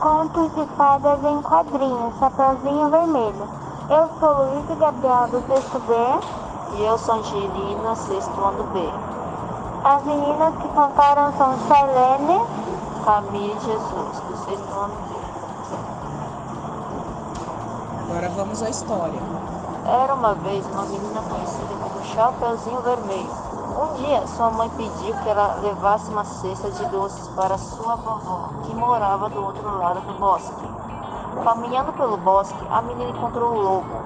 Contos de fadas em quadrinhos, Chapeuzinho Vermelho. Eu sou Luiz Gabriel do sexto B. E eu sou Angelina, sexto ano B. As meninas que cantaram são Charlene, Camille Jesus, do sexto ano B. Agora vamos à história. Era uma vez uma menina conhecida como Chapeuzinho Vermelho. Um dia, sua mãe pediu que ela levasse uma cesta de doces para sua vovó, que morava do outro lado do bosque. Caminhando pelo bosque, a menina encontrou o lobo.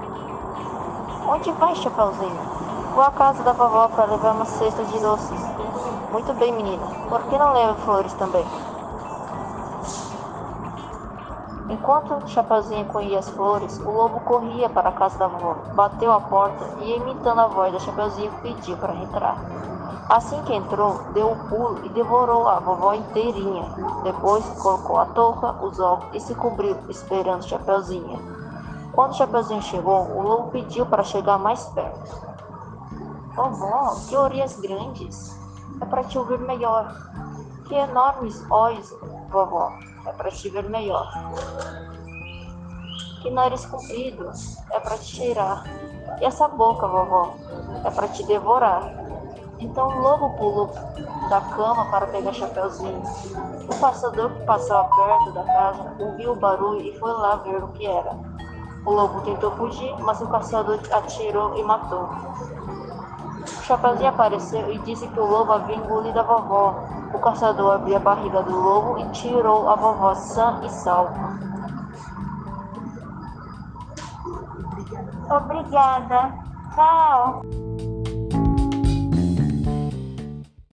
Onde vai, Chapeuzinho? Vou à casa da vovó para levar uma cesta de doces. Muito bem, menina. Por que não leva flores também? Enquanto Chapeuzinho colhia as flores, o lobo corria para a casa da vovó, bateu a porta e, imitando a voz da Chapeuzinho, pediu para entrar. Assim que entrou, deu um pulo e devorou a vovó inteirinha. Depois colocou a touca, os óculos e se cobriu, esperando Chapeuzinho. Quando Chapeuzinho chegou, o lobo pediu para chegar mais perto. Vovó, que orelhas grandes! É para te ouvir melhor. Que enormes olhos, vovó! É para te ver melhor. Que nariz comprido! É para te cheirar. E essa boca, vovó? É para te devorar. Então o lobo pulou da cama para pegar Chapeuzinho. O passador que passava perto da casa ouviu o barulho e foi lá ver o que era. O lobo tentou fugir, mas o caçador atirou e matou. O Chapeuzinho apareceu e disse que o lobo havia engolido a vovó. O caçador abriu a barriga do lobo e tirou a vovó sã e salva. Obrigada. Tchau.